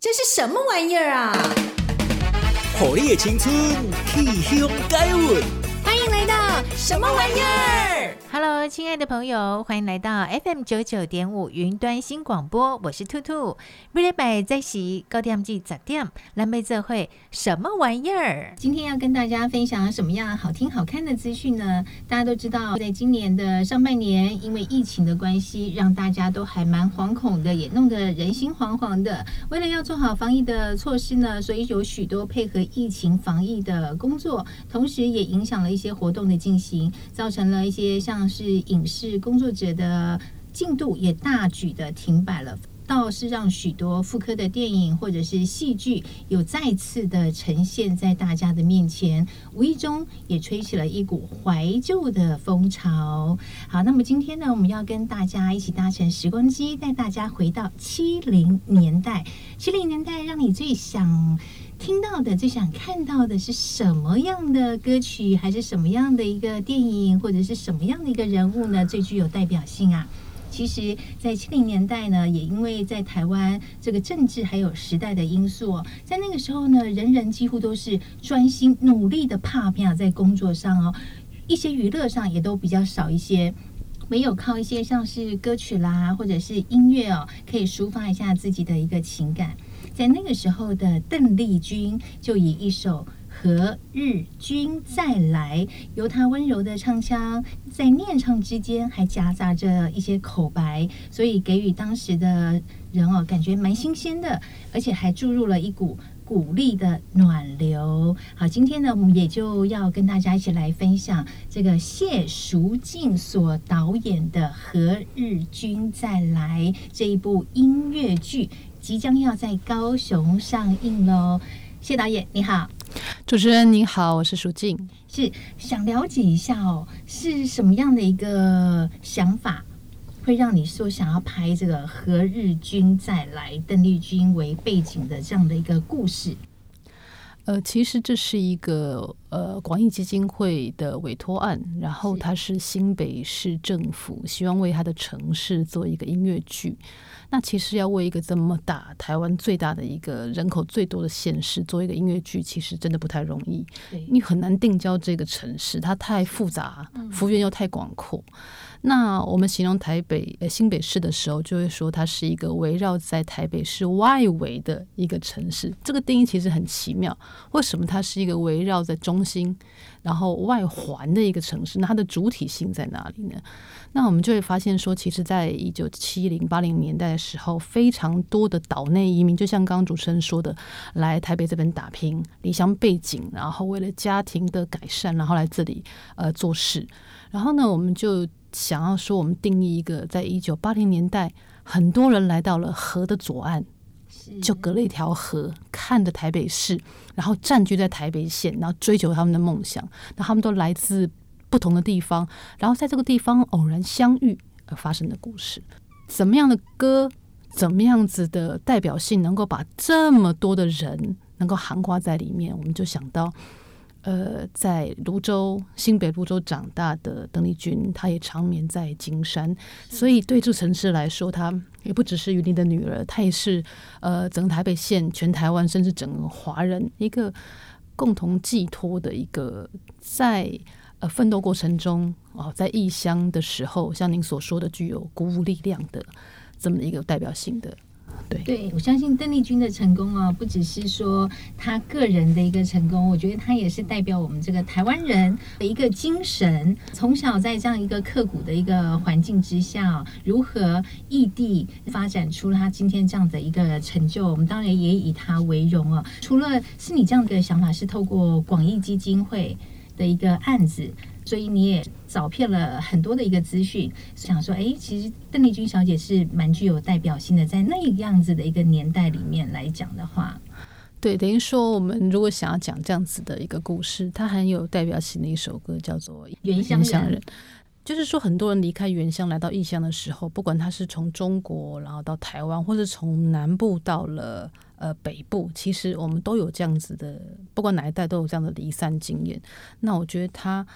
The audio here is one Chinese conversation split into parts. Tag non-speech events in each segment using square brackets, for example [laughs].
这是什么玩意儿啊？火力的青春，气胸改文。欢迎来到什么玩意儿？Hello，亲爱的朋友，欢迎来到 FM 九九点五云端新广播，我是兔兔。每礼拜在习高点记早点，蓝莓这会什么玩意儿？今天要跟大家分享什么样好听好看的资讯呢？大家都知道，在今年的上半年，因为疫情的关系，让大家都还蛮惶恐的，也弄得人心惶惶的。为了要做好防疫的措施呢，所以有许多配合疫情防疫的工作，同时也影响了一些活动的进行，造成了一些像。是影视工作者的进度也大举的停摆了，倒是让许多复刻的电影或者是戏剧有再次的呈现在大家的面前，无意中也吹起了一股怀旧的风潮。好，那么今天呢，我们要跟大家一起搭乘时光机，带大家回到七零年代。七零年代，让你最想。听到的最想看到的是什么样的歌曲，还是什么样的一个电影，或者是什么样的一个人物呢？最具有代表性啊！其实，在七零年代呢，也因为在台湾这个政治还有时代的因素，在那个时候呢，人人几乎都是专心努力的打拼在工作上哦，一些娱乐上也都比较少一些，唯有靠一些像是歌曲啦，或者是音乐哦，可以抒发一下自己的一个情感。在那个时候的邓丽君就以一首《何日君再来》，由她温柔的唱腔，在念唱之间还夹杂着一些口白，所以给予当时的人哦感觉蛮新鲜的，而且还注入了一股鼓励的暖流。好，今天呢，我们也就要跟大家一起来分享这个谢淑静所导演的《何日君再来》这一部音乐剧。即将要在高雄上映喽，谢导演你好，主持人你好，我是舒静，是想了解一下哦，是什么样的一个想法，会让你说想要拍这个《何日君再来》，邓丽君为背景的这样的一个故事？呃，其实这是一个呃广义基金会的委托案，然后它是新北市政府希望为他的城市做一个音乐剧。那其实要为一个这么大、台湾最大的一个人口最多的县市做一个音乐剧，其实真的不太容易。你很难定焦这个城市，它太复杂，幅员又太广阔。那我们形容台北呃新北市的时候，就会说它是一个围绕在台北市外围的一个城市。这个定义其实很奇妙，为什么它是一个围绕在中心，然后外环的一个城市？那它的主体性在哪里呢？那我们就会发现说，其实，在一九七零八零年代的时候，非常多的岛内移民，就像刚刚主持人说的，来台北这边打拼，离乡背景，然后为了家庭的改善，然后来这里呃做事。然后呢，我们就想要说，我们定义一个，在一九八零年代，很多人来到了河的左岸，就隔了一条河，看着台北市，然后占据在台北县，然后追求他们的梦想。那他们都来自不同的地方，然后在这个地方偶然相遇而发生的故事。怎么样的歌，怎么样子的代表性，能够把这么多的人能够涵盖在里面？我们就想到。呃，在泸州新北泸州长大的邓丽君，她也长眠在金山，所以对这城市来说，她也不只是云林的女儿，她也是呃整个台北县、全台湾甚至整个华人一个共同寄托的一个在呃奋斗过程中哦，在异乡的时候，像您所说的具有鼓舞力量的这么一个代表性的。对，我相信邓丽君的成功啊，不只是说她个人的一个成功，我觉得她也是代表我们这个台湾人的一个精神。从小在这样一个刻苦的一个环境之下，如何异地发展出她今天这样的一个成就，我们当然也以她为荣啊。除了是你这样的想法，是透过广义基金会的一个案子。所以你也找遍了很多的一个资讯，想说，哎，其实邓丽君小姐是蛮具有代表性的，在那样子的一个年代里面来讲的话，对，等于说我们如果想要讲这样子的一个故事，它很有代表性的一首歌叫做《原乡人》，就是说很多人离开原乡来到异乡的时候，不管他是从中国然后到台湾，或是从南部到了呃北部，其实我们都有这样子的，不管哪一代都有这样的离散经验。那我觉得他。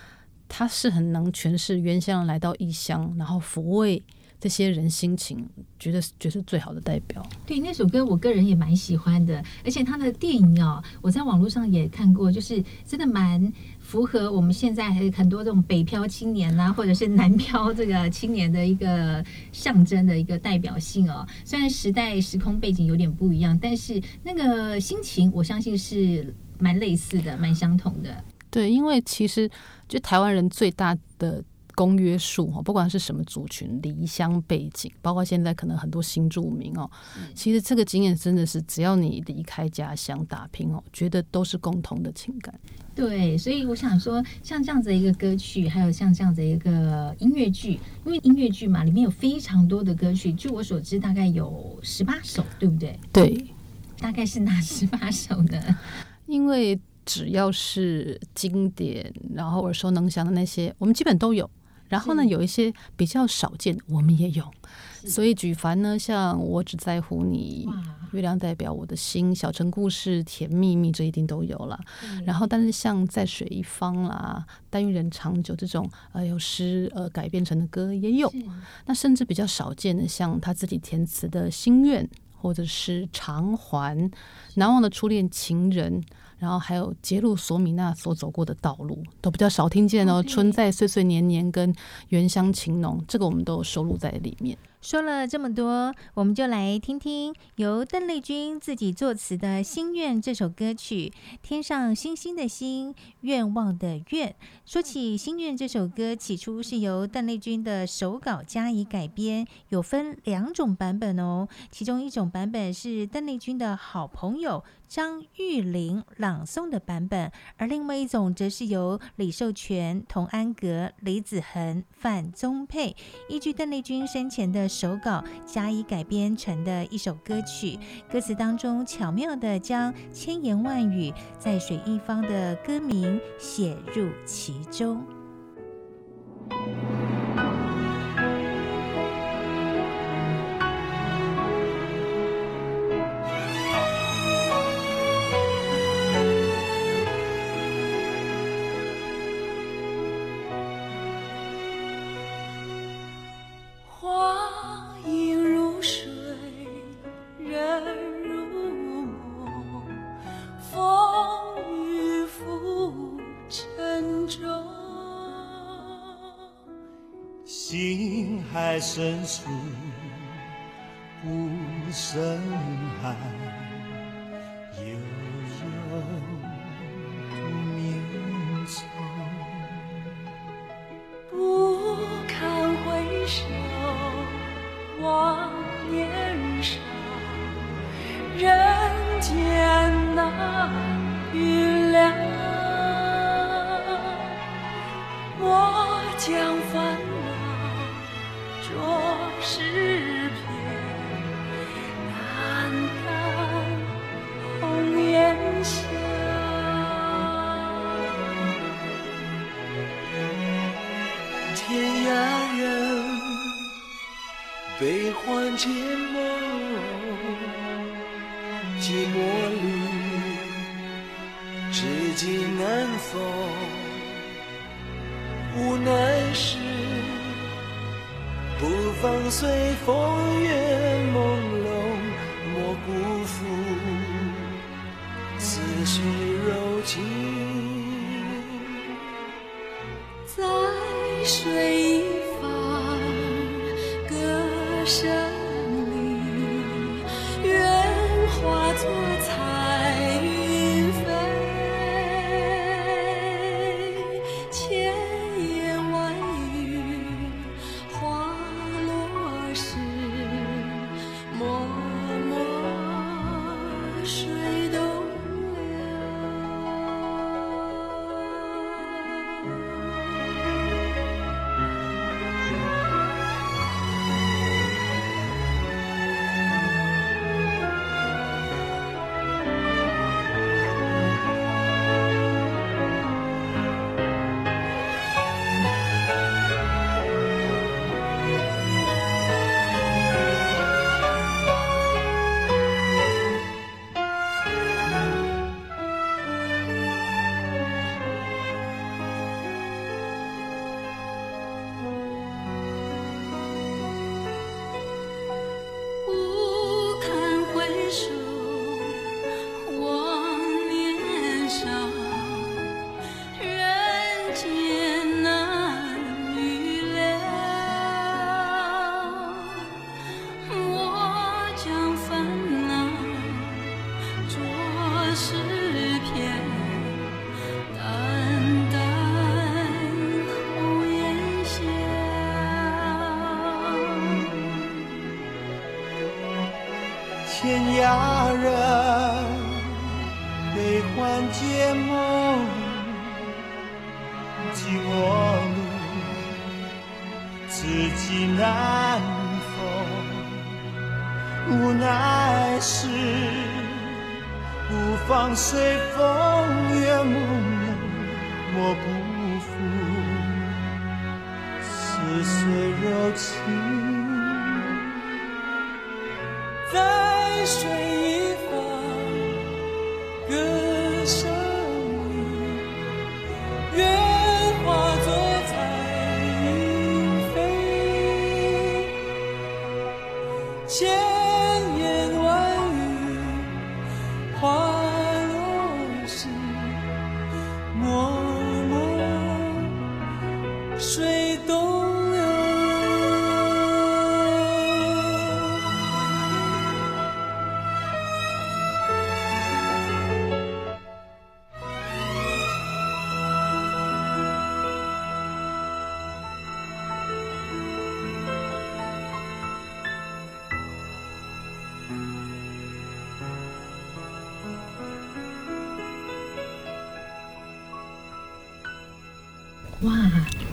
他是很能诠释原乡来到异乡，然后抚慰这些人心情，觉得觉得是最好的代表。对，那首歌我个人也蛮喜欢的，而且他的电影哦，我在网络上也看过，就是真的蛮符合我们现在很多这种北漂青年啊，或者是南漂这个青年的一个象征的一个代表性哦。[laughs] 虽然时代时空背景有点不一样，但是那个心情，我相信是蛮类似的，蛮相同的。对，因为其实就台湾人最大的公约数哈，不管是什么族群、离乡背景，包括现在可能很多新住民哦，其实这个经验真的是，只要你离开家乡打拼哦，觉得都是共同的情感。对，所以我想说，像这样子的一个歌曲，还有像这样子的一个音乐剧，因为音乐剧嘛，里面有非常多的歌曲，据我所知，大概有十八首，对不对？对，大概是哪十八首呢？因为。只要是经典，然后耳熟能详的那些，我们基本都有。然后呢，有一些比较少见，我们也有。所以举凡呢，像我只在乎你、月亮代表我的心、小城故事、甜蜜蜜，这一定都有了。然后，但是像在水一方啦、但愿人长久这种呃有诗呃改编成的歌也有。那甚至比较少见的，像他自己填词的心愿，或者是偿还、难忘的初恋情人。然后还有揭露索米娜所走过的道路，都比较少听见哦。春在岁岁年年跟原乡情浓，这个我们都有收录在里面。说了这么多，我们就来听听由邓丽君自己作词的《心愿》这首歌曲。天上星星的星，愿望的愿。说起《心愿》这首歌，起初是由邓丽君的手稿加以改编，有分两种版本哦。其中一种版本是邓丽君的好朋友张玉玲朗诵的版本，而另外一种则是由李寿全、童安格、李子恒、范宗沛依据邓丽君生前的手稿加以改编成的一首歌曲，歌词当中巧妙地将千言万语在水一方的歌名写入其中。深处不声寒，歌无奈是不妨随风月朦胧，莫不负似水柔情。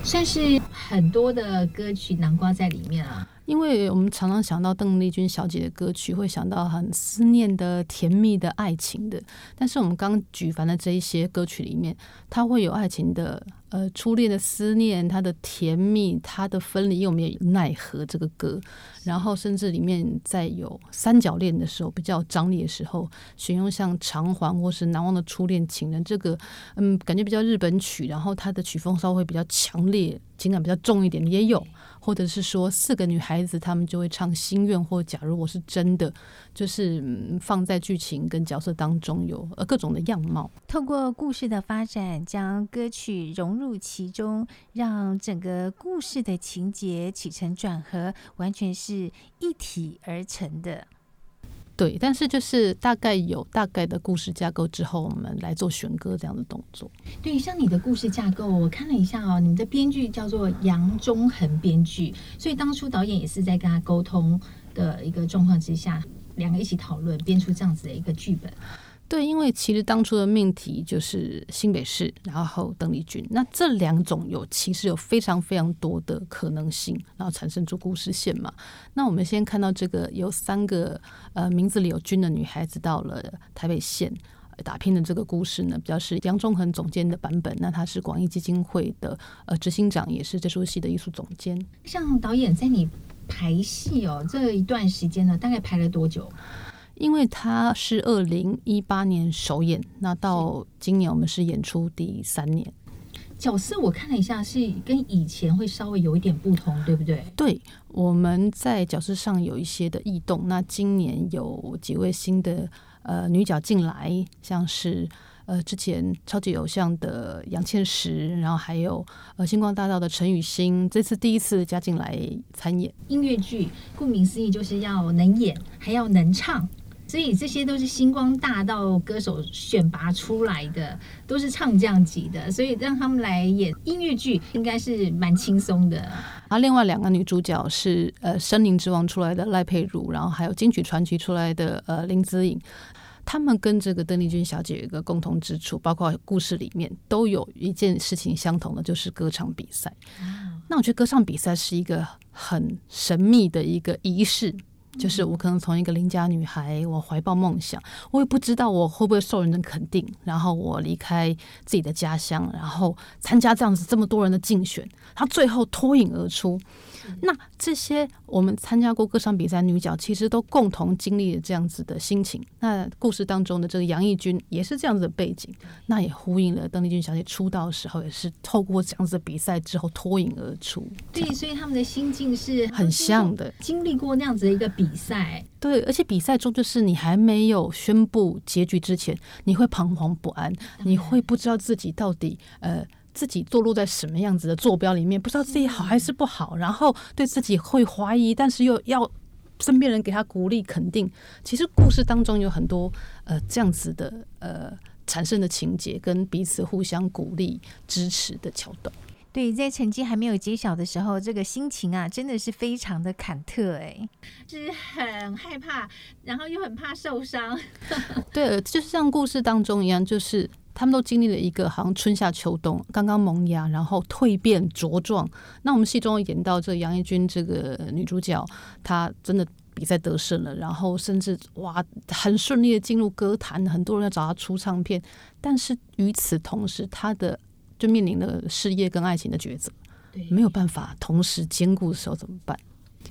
算是很多的歌曲南瓜在里面啊。因为我们常常想到邓丽君小姐的歌曲，会想到很思念的、甜蜜的爱情的。但是我们刚举凡的这一些歌曲里面，它会有爱情的，呃，初恋的思念，它的甜蜜，它的分离，又没有奈何这个歌。然后甚至里面在有三角恋的时候，比较张力的时候，选用像《偿还》或是《难忘的初恋情人》这个，嗯，感觉比较日本曲，然后它的曲风稍微比较强烈，情感比较重一点，也有。或者是说四个女孩子，她们就会唱心愿，或假如我是真的，就是放在剧情跟角色当中有呃各种的样貌。透过故事的发展，将歌曲融入其中，让整个故事的情节起承转合，完全是一体而成的。对，但是就是大概有大概的故事架构之后，我们来做选歌这样的动作。对，像你的故事架构，我看了一下哦，你们的编剧叫做杨忠恒编剧，所以当初导演也是在跟他沟通的一个状况之下，两个一起讨论编出这样子的一个剧本。对，因为其实当初的命题就是新北市，然后邓丽君，那这两种有其实有非常非常多的可能性，然后产生出故事线嘛。那我们先看到这个有三个呃名字里有“君”的女孩子到了台北县打拼的这个故事呢，比较是杨忠恒总监的版本。那他是广义基金会的呃执行长，也是这出戏的艺术总监。像导演在你排戏哦这一段时间呢，大概排了多久？因为他是二零一八年首演，那到今年我们是演出第三年。角色我看了一下，是跟以前会稍微有一点不同，对不对？对，我们在角色上有一些的异动。那今年有几位新的呃女角进来，像是呃之前超级偶像的杨倩石，然后还有呃星光大道的陈雨欣，这次第一次加进来参演音乐剧。顾名思义，就是要能演，还要能唱。所以这些都是星光大道歌手选拔出来的，都是唱将级的，所以让他们来演音乐剧应该是蛮轻松的。啊，另外两个女主角是呃《森林之王》出来的赖佩如，然后还有金曲传奇出来的呃林子颖，他们跟这个邓丽君小姐有一个共同之处，包括故事里面都有一件事情相同的，就是歌唱比赛。那我觉得歌唱比赛是一个很神秘的一个仪式。就是我可能从一个邻家女孩，我怀抱梦想，我也不知道我会不会受人的肯定，然后我离开自己的家乡，然后参加这样子这么多人的竞选，他最后脱颖而出。那这些我们参加过歌唱比赛女角，其实都共同经历了这样子的心情。那故事当中的这个杨义军也是这样子的背景，那也呼应了邓丽君小姐出道的时候，也是透过这样子的比赛之后脱颖而出。对，所以他们的心境是很像的，经历过那样子的一个比赛。对，而且比赛中就是你还没有宣布结局之前，你会彷徨不安，你会不知道自己到底呃。自己坐落在什么样子的坐标里面，不知道自己好还是不好，然后对自己会怀疑，但是又要身边人给他鼓励肯定。其实故事当中有很多呃这样子的呃产生的情节，跟彼此互相鼓励支持的桥段。对，在成绩还没有揭晓的时候，这个心情啊，真的是非常的忐忑哎，是很害怕，然后又很怕受伤。[laughs] 对，就是像故事当中一样，就是他们都经历了一个好像春夏秋冬，刚刚萌芽，然后蜕变茁壮。那我们戏中演到这杨一君这个女主角，她真的比赛得胜了，然后甚至哇，很顺利的进入歌坛，很多人要找她出唱片。但是与此同时，她的就面临了事业跟爱情的抉择，没有办法同时兼顾的时候怎么办？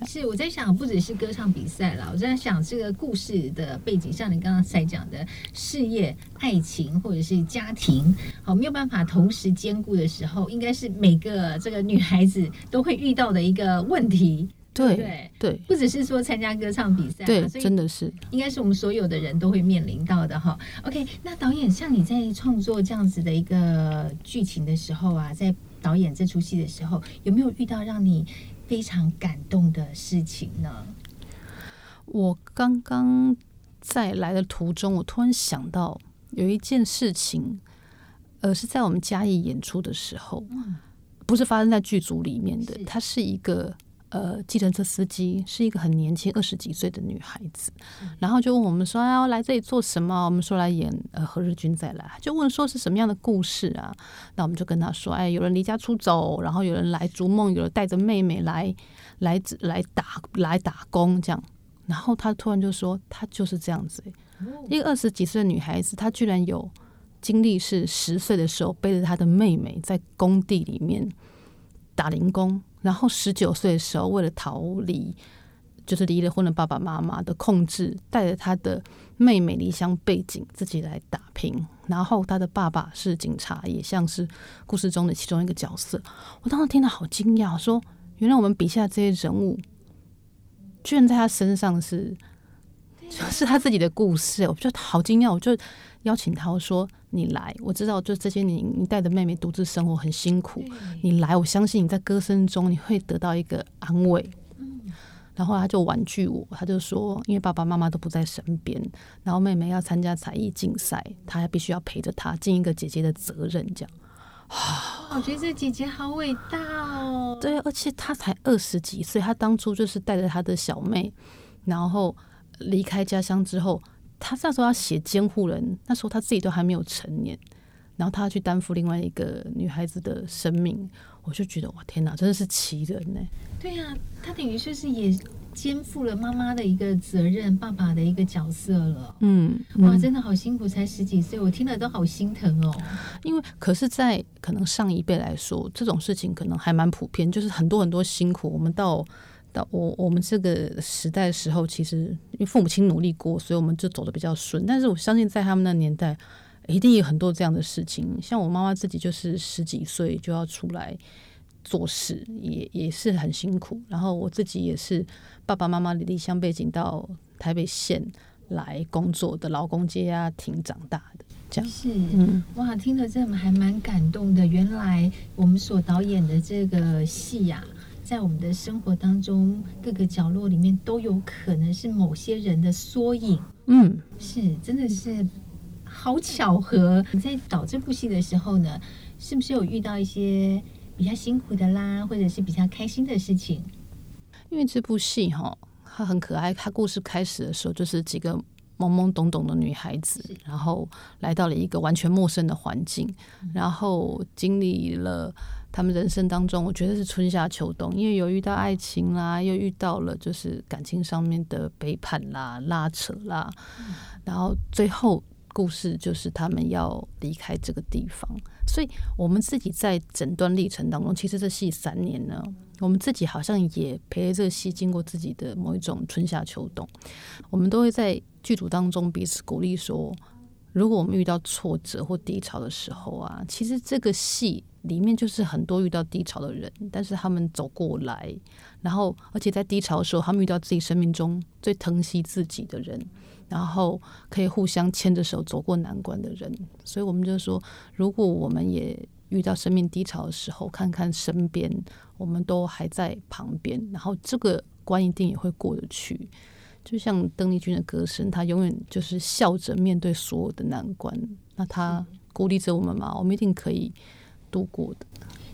是我在想，不只是歌唱比赛了，我在想这个故事的背景，像你刚刚才讲的事业、爱情或者是家庭，好，没有办法同时兼顾的时候，应该是每个这个女孩子都会遇到的一个问题。对对对，不只是说参加歌唱比赛，对，真的是应该是我们所有的人都会面临到的哈。OK，那导演像你在创作这样子的一个剧情的时候啊，在导演这出戏的时候，有没有遇到让你非常感动的事情呢？我刚刚在来的途中，我突然想到有一件事情，呃，是在我们嘉义演出的时候，嗯，不是发生在剧组里面的，它是一个。呃，计程车司机是一个很年轻，二十几岁的女孩子，然后就问我们说：“要来这里做什么？”我们说来演呃《何日君再来》，就问说是什么样的故事啊？那我们就跟他说：“哎，有人离家出走，然后有人来逐梦，有人带着妹妹来来来打来打工这样。”然后他突然就说：“他就是这样子，一个二十几岁的女孩子，她居然有经历，是十岁的时候背着她的妹妹在工地里面打零工。”然后十九岁的时候，为了逃离，就是离了婚的爸爸妈妈的控制，带着他的妹妹离乡背景，自己来打拼。然后他的爸爸是警察，也像是故事中的其中一个角色。我当时听到好惊讶，说原来我们笔下这些人物，居然在他身上是，是他自己的故事。我觉得好惊讶，我就邀请他我说。你来，我知道，就这些年你带着妹妹独自生活很辛苦。你来，我相信你在歌声中你会得到一个安慰。然后他就婉拒我，他就说，因为爸爸妈妈都不在身边，然后妹妹要参加才艺竞赛，他还必须要陪着她尽一个姐姐的责任。这样，我觉得这姐姐好伟大哦。对，而且她才二十几岁，她当初就是带着她的小妹，然后离开家乡之后。他那时候要写监护人，那时候他自己都还没有成年，然后他要去担负另外一个女孩子的生命，我就觉得哇天哪，真的是奇人呢。对呀、啊，他等于就是也肩负了妈妈的一个责任，爸爸的一个角色了。嗯，哇，真的好辛苦，才十几岁，我听了都好心疼哦。因为可是，在可能上一辈来说，这种事情可能还蛮普遍，就是很多很多辛苦，我们到。到我我们这个时代的时候，其实因为父母亲努力过，所以我们就走的比较顺。但是我相信，在他们那年代，一定有很多这样的事情。像我妈妈自己，就是十几岁就要出来做事，也也是很辛苦。然后我自己也是爸爸妈妈离乡背景到台北县来工作的劳工家庭长大的，这样是嗯哇，听了这还蛮感动的。原来我们所导演的这个戏呀、啊。在我们的生活当中，各个角落里面都有可能是某些人的缩影。嗯，是，真的是好巧合。你在导这部戏的时候呢，是不是有遇到一些比较辛苦的啦，或者是比较开心的事情？因为这部戏哈，它很可爱。它故事开始的时候，就是几个懵懵懂懂的女孩子，然后来到了一个完全陌生的环境，然后经历了。他们人生当中，我觉得是春夏秋冬，因为有遇到爱情啦，又遇到了就是感情上面的背叛啦、拉扯啦，嗯、然后最后故事就是他们要离开这个地方。所以，我们自己在整段历程当中，其实这戏三年呢，我们自己好像也陪着这个戏经过自己的某一种春夏秋冬。我们都会在剧组当中彼此鼓励说，如果我们遇到挫折或低潮的时候啊，其实这个戏。里面就是很多遇到低潮的人，但是他们走过来，然后而且在低潮的时候，他们遇到自己生命中最疼惜自己的人，然后可以互相牵着手走过难关的人。所以我们就说，如果我们也遇到生命低潮的时候，看看身边，我们都还在旁边，然后这个关一定也会过得去。就像邓丽君的歌声，她永远就是笑着面对所有的难关。那她鼓励着我们嘛，我们一定可以。度过的，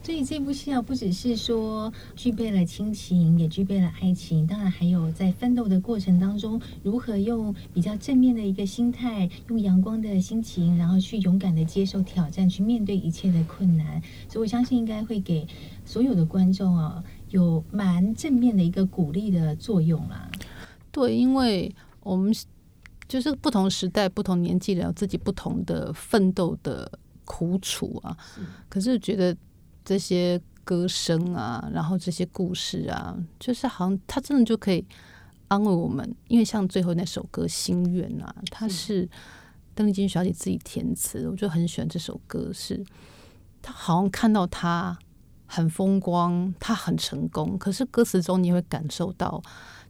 所以这部戏啊，不只是说具备了亲情，也具备了爱情，当然还有在奋斗的过程当中，如何用比较正面的一个心态，用阳光的心情，然后去勇敢的接受挑战，去面对一切的困难。所以我相信应该会给所有的观众啊，有蛮正面的一个鼓励的作用啦。对，因为我们就是不同时代、不同年纪的有自己不同的奋斗的苦楚啊。是可是觉得。这些歌声啊，然后这些故事啊，就是好像他真的就可以安慰我们，因为像最后那首歌《心愿》啊，它是邓丽君小姐自己填词，我就很喜欢这首歌。是她好像看到他很风光，他很成功，可是歌词中你会感受到，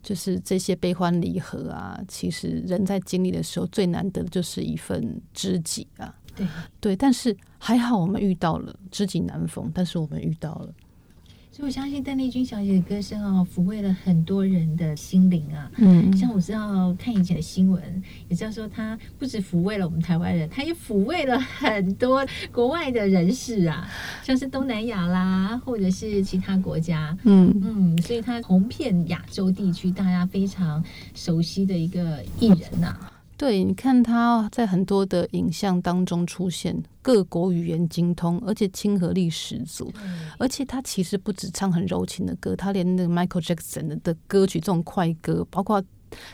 就是这些悲欢离合啊，其实人在经历的时候最难得的就是一份知己啊。对对，但是还好我们遇到了，知己难逢，但是我们遇到了，所以我相信邓丽君小姐的歌声哦，抚慰了很多人的心灵啊。嗯，像我知道看以前的新闻，也知道说她不止抚慰了我们台湾人，她也抚慰了很多国外的人士啊，[sighs] 像是东南亚啦，或者是其他国家。嗯嗯，所以她红遍亚洲地区，大家非常熟悉的一个艺人呐、啊。对，你看他在很多的影像当中出现，各国语言精通，而且亲和力十足。而且他其实不止唱很柔情的歌，他连那个 Michael Jackson 的歌曲这种快歌，包括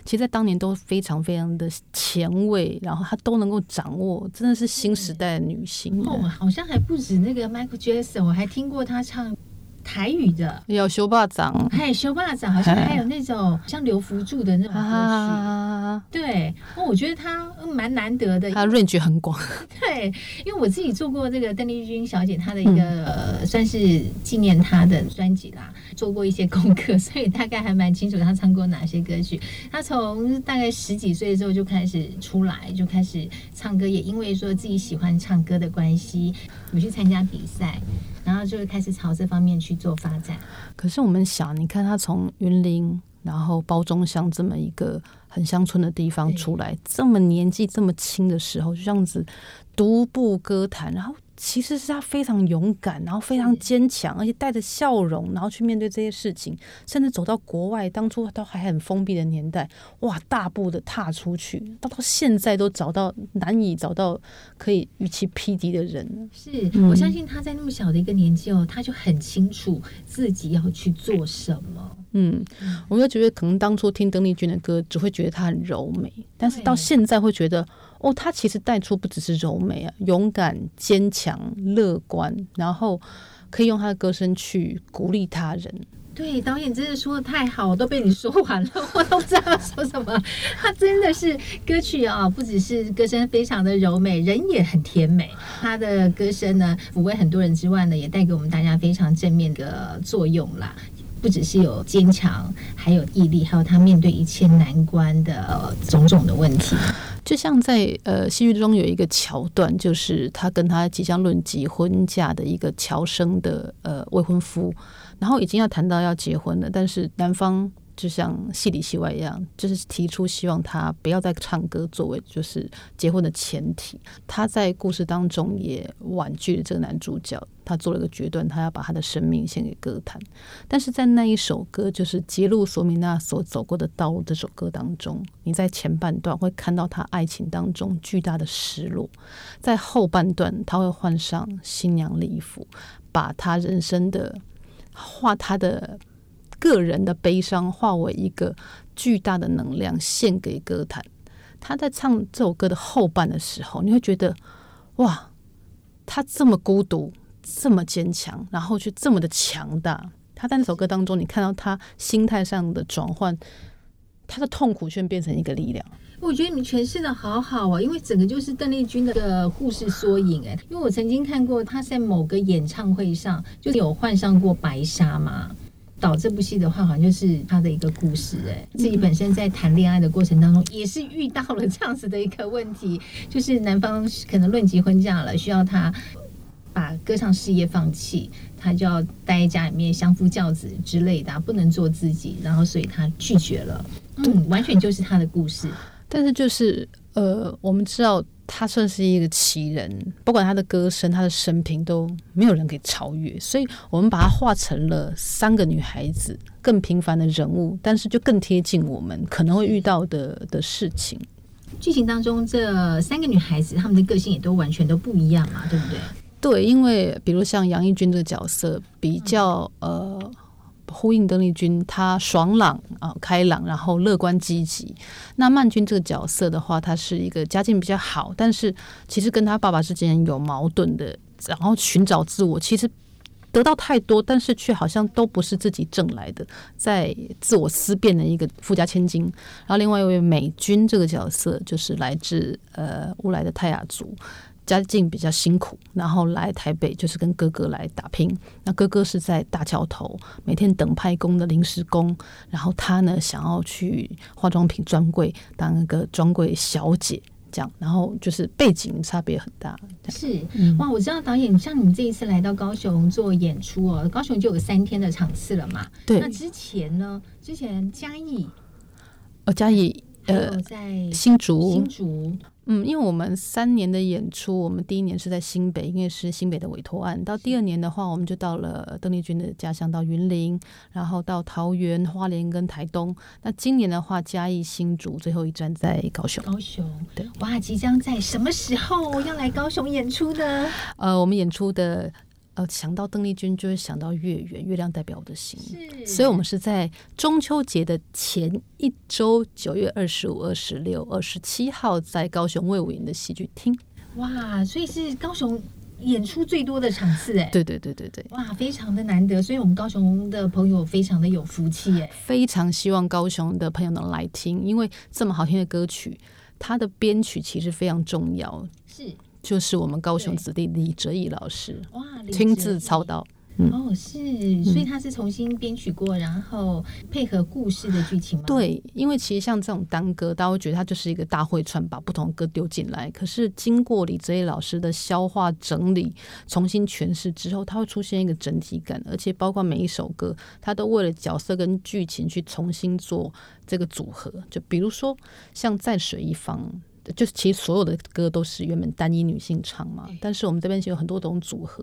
其实，在当年都非常非常的前卫，然后他都能够掌握，真的是新时代的女星。哦，好像还不止那个 Michael Jackson，我还听过他唱。台语的有修霸掌，还有修霸掌，好像还有那种像刘福柱的那种歌曲。啊、对，哦，我觉得他蛮难得的，他 range 很广。对，因为我自己做过这个邓丽君小姐她的一个、嗯、算是纪念她的专辑啦，做过一些功课，所以大概还蛮清楚她唱过哪些歌曲。她从大概十几岁的时候就开始出来，就开始唱歌，也因为说自己喜欢唱歌的关系，有去参加比赛。然后就会开始朝这方面去做发展。可是我们想，你看他从云林，然后包中乡这么一个很乡村的地方出来，这么年纪这么轻的时候，就这样子独步歌坛，然后。其实是他非常勇敢，然后非常坚强，而且带着笑容，然后去面对这些事情，甚至走到国外。当初都还很封闭的年代，哇，大步的踏出去，到到现在都找到难以找到可以与其匹敌的人。是，我相信他在那么小的一个年纪哦，他就很清楚自己要去做什么。嗯，我就觉得可能当初听邓丽君的歌，只会觉得她很柔美，但是到现在会觉得。哦，她其实带出不只是柔美啊，勇敢、坚强、乐观，然后可以用她的歌声去鼓励他人。对，导演真的说的太好，都被你说完了，我都不知道说什么。他真的是歌曲啊，不只是歌声非常的柔美，人也很甜美。他的歌声呢，抚慰很多人之外呢，也带给我们大家非常正面的作用啦。不只是有坚强，还有毅力，还有他面对一切难关的种种的问题。就像在呃戏剧中有一个桥段，就是他跟他即将论及婚嫁的一个乔生的呃未婚夫，然后已经要谈到要结婚了，但是男方。就像戏里戏外一样，就是提出希望他不要再唱歌作为就是结婚的前提。他在故事当中也婉拒了这个男主角，他做了个决断，他要把他的生命献给歌坛。但是在那一首歌，就是揭露索米娜所走过的道路这首歌当中，你在前半段会看到他爱情当中巨大的失落，在后半段他会换上新娘礼服，把他人生的画他的。个人的悲伤化为一个巨大的能量，献给歌坛。他在唱这首歌的后半的时候，你会觉得，哇，他这么孤独，这么坚强，然后却这么的强大。他在那首歌当中，你看到他心态上的转换，他的痛苦却变成一个力量。我觉得你诠释的好好啊，因为整个就是邓丽君的故事缩影哎。因为我曾经看过他在某个演唱会上，就有换上过白纱嘛。导这部戏的话，好像就是他的一个故事哎，自己本身在谈恋爱的过程当中，也是遇到了这样子的一个问题，[laughs] 就是男方可能论及婚嫁了，需要他把歌唱事业放弃，他就要待在家里面相夫教子之类的，不能做自己，然后所以他拒绝了，嗯，完全就是他的故事。但是就是呃，我们知道。他算是一个奇人，不管他的歌声、他的生平都没有人可以超越，所以我们把他画成了三个女孩子，更平凡的人物，但是就更贴近我们可能会遇到的的事情。剧情当中这三个女孩子，她们的个性也都完全都不一样嘛，对不对？对，因为比如像杨义军这个角色比较呃呼应邓丽君，她爽朗啊、开朗，然后乐观积极。那曼君这个角色的话，她是一个家境比较好，但是其实跟她爸爸之间有矛盾的，然后寻找自我，其实。得到太多，但是却好像都不是自己挣来的，在自我思辨的一个富家千金。然后另外一位美军这个角色，就是来自呃乌来的泰雅族，家境比较辛苦，然后来台北就是跟哥哥来打拼。那哥哥是在大桥头每天等派工的临时工，然后他呢想要去化妆品专柜当一个专柜小姐。这样，然后就是背景差别很大。是哇，我知道导演像你们这一次来到高雄做演出哦，高雄就有三天的场次了嘛。对。那之前呢？之前嘉义，哦，嘉义，呃，在新竹，新竹。嗯，因为我们三年的演出，我们第一年是在新北，因为是新北的委托案。到第二年的话，我们就到了邓丽君的家乡，到云林，然后到桃园、花莲跟台东。那今年的话，嘉义、新竹，最后一站在高雄。高雄，对，哇，即将在什么时候要来高雄演出呢？呃，我们演出的。呃，想到邓丽君就会想到月圆，月亮代表我的心，所以我们是在中秋节的前一周，九月二十五、二十六、二十七号，在高雄魏武营的戏剧厅。哇，所以是高雄演出最多的场次哎，对对对对对，哇，非常的难得，所以我们高雄的朋友非常的有福气哎，非常希望高雄的朋友能来听，因为这么好听的歌曲，它的编曲其实非常重要，是。就是我们高雄子弟李哲义老师哇，亲自操刀。嗯、哦，是，所以他是重新编曲过，然后配合故事的剧情吗？对，因为其实像这种单歌，大家会觉得它就是一个大会串，把不同的歌丢进来。可是经过李哲义老师的消化整理、重新诠释之后，它会出现一个整体感，而且包括每一首歌，他都为了角色跟剧情去重新做这个组合。就比如说像在水一方。就是其实所有的歌都是原本单一女性唱嘛，但是我们这边是有很多种组合，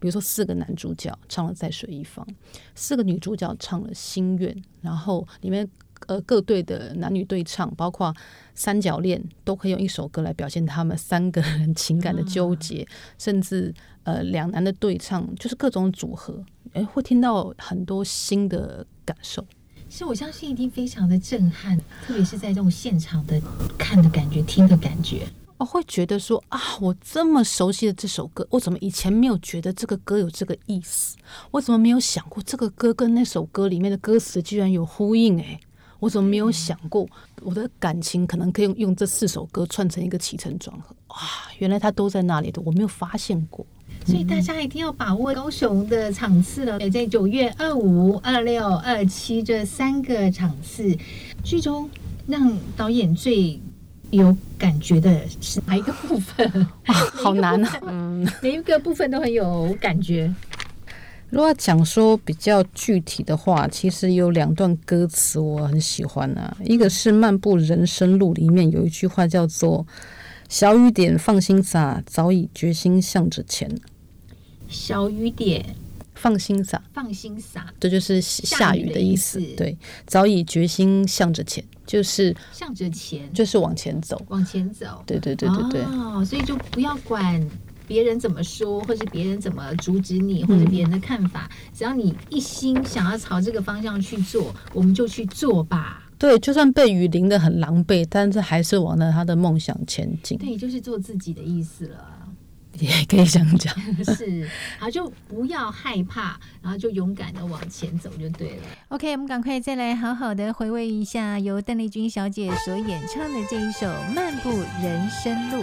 比如说四个男主角唱了《在水一方》，四个女主角唱了《心愿》，然后里面呃各队的男女对唱，包括三角恋，都可以用一首歌来表现他们三个人情感的纠结，啊、甚至呃两男的对唱，就是各种组合，哎，会听到很多新的感受。其实我相信一定非常的震撼，特别是在这种现场的看的感觉、听的感觉，我会觉得说啊，我这么熟悉的这首歌，我怎么以前没有觉得这个歌有这个意思？我怎么没有想过这个歌跟那首歌里面的歌词居然有呼应？诶，我怎么没有想过我的感情可能可以用用这四首歌串成一个起承转合？哇，原来它都在那里的，我没有发现过。所以大家一定要把握高雄的场次了，也在九月二五、二六、二七这三个场次。剧中让导演最有感觉的是哪一个部分？哇，[laughs] 好难啊！嗯，每一个部分都很有感觉。如果讲说比较具体的话，其实有两段歌词我很喜欢啊。一个是《漫步人生路》里面有一句话叫做“小雨点，放心洒，早已决心向着前”。小雨点，放心洒，放心洒，这就是下雨的意思。对，早已决心向着前，就是向着前，就是往前走，往前走。对对对对对。哦，所以就不要管别人怎么说，或是别人怎么阻止你，或者别人的看法，嗯，只要你一心想要朝这个方向去做，我们就去做吧。对，就算被雨淋得很狼狈，但是还是往着他的梦想前进。对，就是做自己的意思了。也可以这样讲，[laughs] 是，好，就不要害怕，然后就勇敢的往前走就对了。OK，我们赶快再来好好的回味一下由邓丽君小姐所演唱的这一首《漫步人生路》。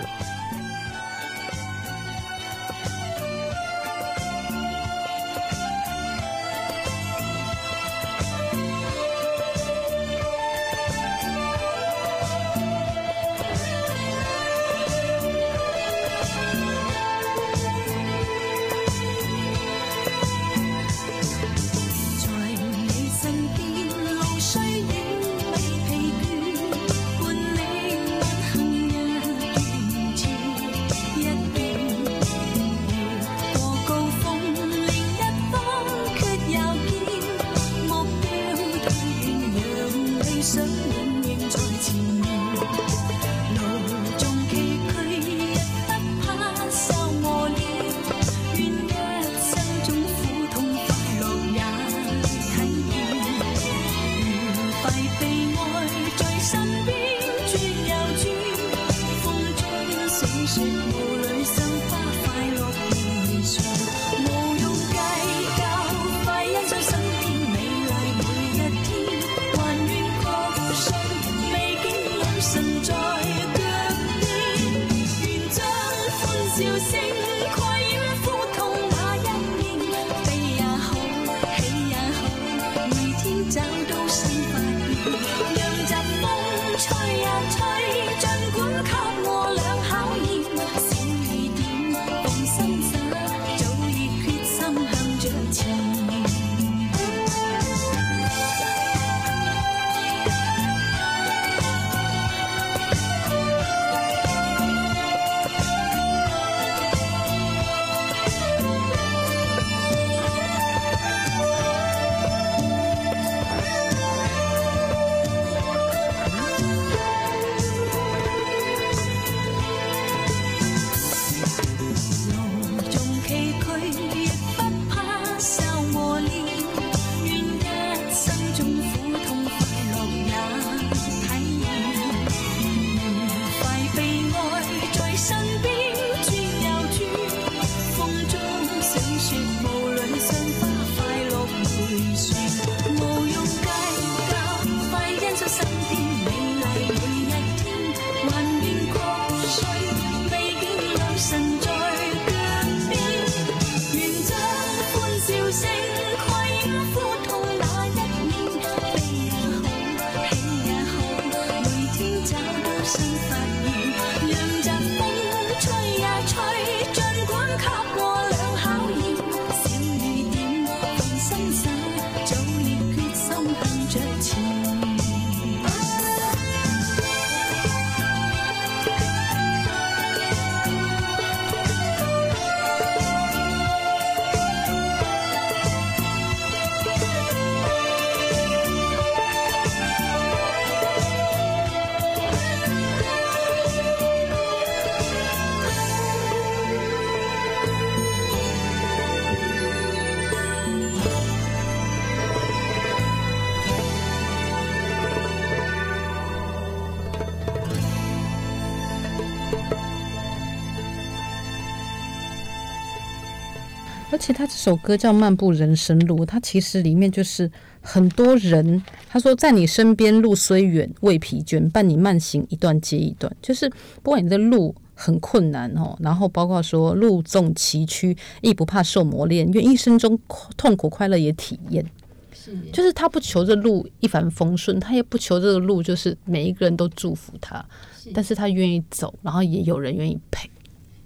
而且他这首歌叫《漫步人生路》，他其实里面就是很多人。他说：“在你身边，路虽远，未疲倦，伴你慢行一段接一段。就是不管你的路很困难哦，然后包括说路纵崎岖，亦不怕受磨练，愿一生中痛苦快乐也体验。是，就是他不求这路一帆风顺，他也不求这个路就是每一个人都祝福他，是但是他愿意走，然后也有人愿意陪。”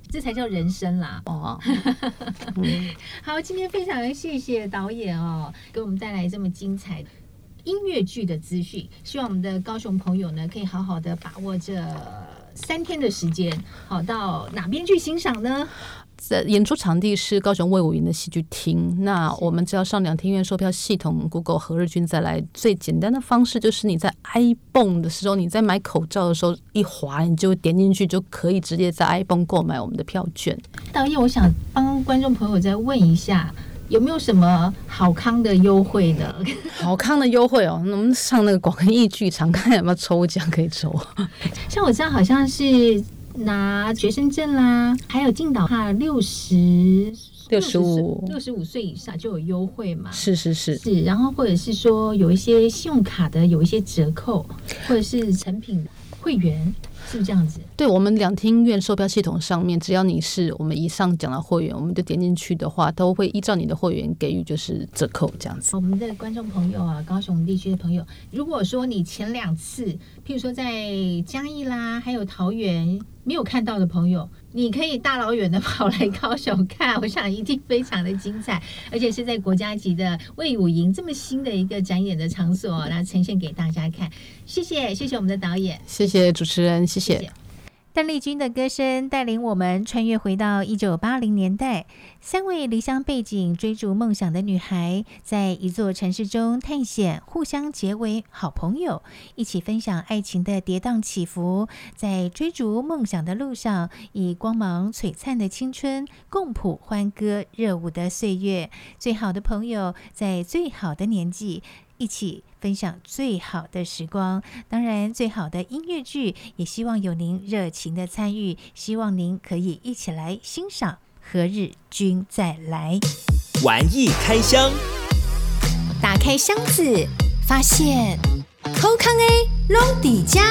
这才叫人生啦！哦，[laughs] 嗯、好，今天非常谢谢导演哦，给我们带来这么精彩音乐剧的资讯。希望我们的高雄朋友呢，可以好好的把握这三天的时间，好，到哪边去欣赏呢？在演出场地是高雄魏武营的戏剧厅。那我们只要上两厅院售票系统，Google 何日君再来。最简单的方式就是你在 ibon 的时候，你在买口罩的时候一滑，你就点进去就可以直接在 ibon 购买我们的票券。导演，我想帮观众朋友再问一下，有没有什么好康的优惠呢？[laughs] 好康的优惠哦，那我们上那个广义剧场看有没有抽奖可以抽。像我这样好像是。拿学生证啦，还有进岛怕六十六十五六十五岁以上就有优惠嘛？是是是是，然后或者是说有一些信用卡的有一些折扣，或者是成品会员。是这样子？对，我们两厅院售票系统上面，只要你是我们以上讲的会员，我们就点进去的话，都会依照你的会员给予就是折扣这样子。我们的观众朋友啊，高雄地区的朋友，如果说你前两次，譬如说在嘉义啦，还有桃园没有看到的朋友，你可以大老远的跑来高雄看，我想一定非常的精彩，而且是在国家级的魏武营这么新的一个展演的场所，来呈现给大家看。谢谢，谢谢我们的导演，谢谢主持人。谢谢。邓丽君的歌声带领我们穿越回到一九八零年代，三位离乡背景追逐梦想的女孩，在一座城市中探险，互相结为好朋友，一起分享爱情的跌宕起伏，在追逐梦想的路上，以光芒璀璨的青春共谱欢歌热舞的岁月。最好的朋友，在最好的年纪。一起分享最好的时光。当然，最好的音乐剧也希望有您热情的参与，希望您可以一起来欣赏《何日君再来》。玩意开箱，打开箱子，发现好康 A 隆底加。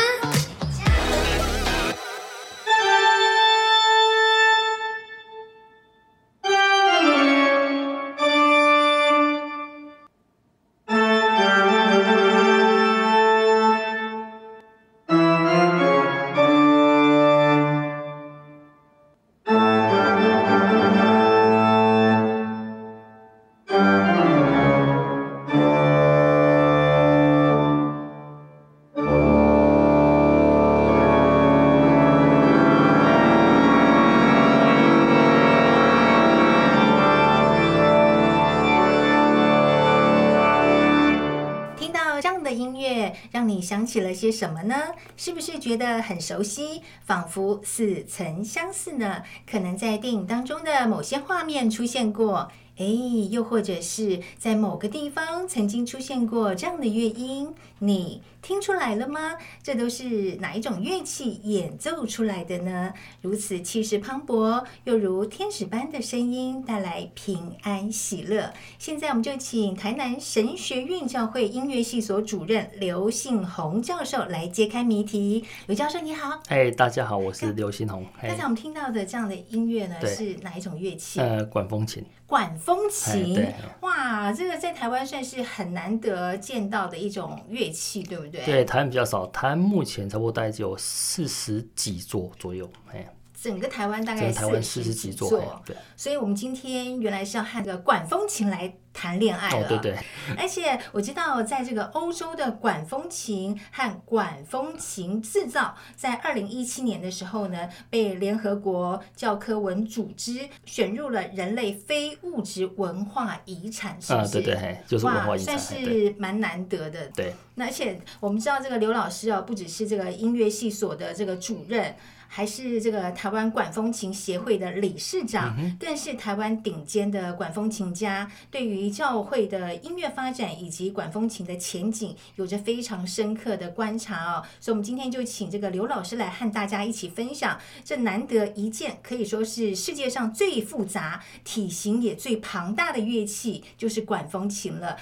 些什么呢？是不是觉得很熟悉，仿佛似曾相似呢？可能在电影当中的某些画面出现过。哎，又或者是在某个地方曾经出现过这样的乐音，你听出来了吗？这都是哪一种乐器演奏出来的呢？如此气势磅礴，又如天使般的声音，带来平安喜乐。现在我们就请台南神学院教会音乐系所主任刘信宏教授来揭开谜题。刘教授你好，哎，大家好，我是刘信宏。刚才我们听到的这样的音乐呢，是哪一种乐器？呃，管风琴。管风琴，哇，这个在台湾算是很难得见到的一种乐对不对？对，台湾比较少，台湾目前差不多大概只有四十几座左右，哎。整个台湾大概四十几座，对，所以我们今天原来是要和这个管风琴来谈恋爱了，对对。而且我知道，在这个欧洲的管风琴和管风琴制造，在二零一七年的时候呢，被联合国教科文组织选入了人类非物质文化遗产，是不是？对对，就是文化遗产，算是蛮难得的。对。那而且我们知道，这个刘老师啊，不只是这个音乐系所的这个主任。还是这个台湾管风琴协会的理事长，更是台湾顶尖的管风琴家，对于教会的音乐发展以及管风琴的前景，有着非常深刻的观察哦。所以，我们今天就请这个刘老师来和大家一起分享这难得一见，可以说是世界上最复杂、体型也最庞大的乐器，就是管风琴了。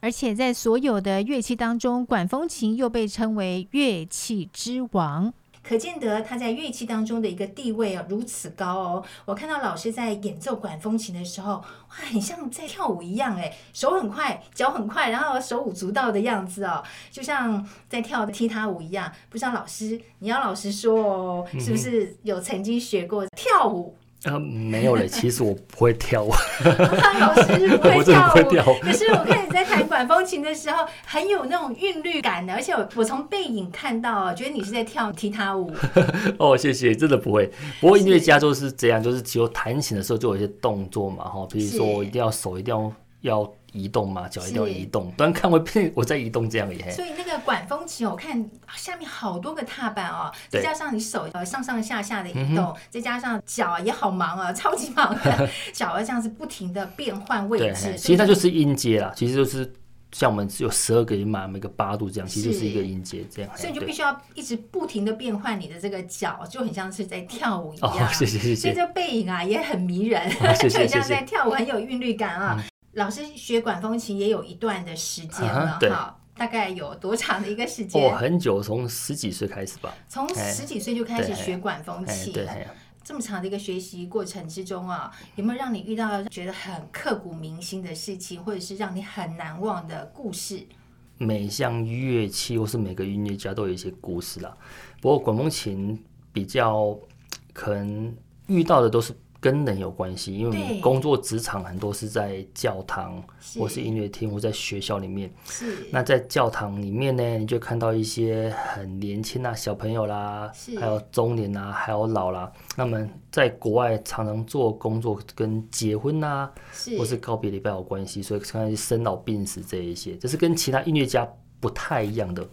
而且，在所有的乐器当中，管风琴又被称为乐器之王。可见得他在乐器当中的一个地位哦，如此高哦。我看到老师在演奏管风琴的时候，哇，很像在跳舞一样诶，手很快，脚很快，然后手舞足蹈的样子哦，就像在跳踢踏舞一样。不知道老师，你要老实说哦，是不是有曾经学过跳舞？呃，没有嘞，[laughs] 其实我不会跳舞。老师不会跳舞，可是我看你在弹管风琴的时候，很有那种韵律感的，而且我我从背影看到，觉得你是在跳踢踏舞。[laughs] 哦，谢谢，真的不会。不过音乐家就是这样，就是只有弹琴的时候就有一些动作嘛，哈，比如说我一定要手一定要要。移动嘛，脚一定要移动，端看会变我在移动这样也。所以那个管风琴，我看下面好多个踏板哦，再加上你手呃上上下下的移动，嗯、再加上脚也好忙啊，超级忙的，[laughs] 脚要这样子不停的变换位置。其实它就是音阶啦，其实就是像我们只有十二个音嘛，每个八度这样，其实就是一个音阶这样。所以你就必须要一直不停的变换你的这个脚，就很像是在跳舞一样。[laughs] 哦，谢谢谢谢。所以这背影啊也很迷人，哦、谢谢 [laughs] 就很像在跳舞，很有韵律感啊。嗯老师学管风琴也有一段的时间了，哈，大概有多长的一个时间？哦，很久，从十几岁开始吧。从十几岁就开始学管风琴，对，这么长的一个学习过程之中啊，有没有让你遇到觉得很刻骨铭心的事情，或者是让你很难忘的故事？每项乐器或是每个音乐家都有一些故事啦。不过管风琴比较可能遇到的都是。跟人有关系，因为你工作职场很多是在教堂，或是音乐厅，或在学校里面。是。那在教堂里面呢，你就看到一些很年轻啊小朋友啦，还有中年啊，还有老啦。那么在国外常常做工作跟结婚啊，或是告别礼拜有关系，所以看生老病死这一些，这是跟其他音乐家不太一样的。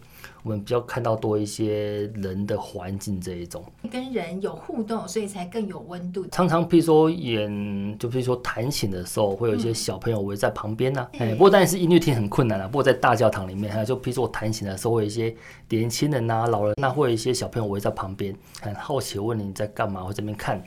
我们比较看到多一些人的环境这一种，跟人有互动，所以才更有温度。常常譬如说演，就譬如说弹琴的时候，会有一些小朋友围在旁边呢、啊。哎、嗯，不过当然是音乐厅很困难了、啊。不过在大教堂里面，还有就譬如说我弹琴的时候，会有一些年轻人啊、老人，那会有一些小朋友围在旁边，很好奇问你在干嘛，或这边看。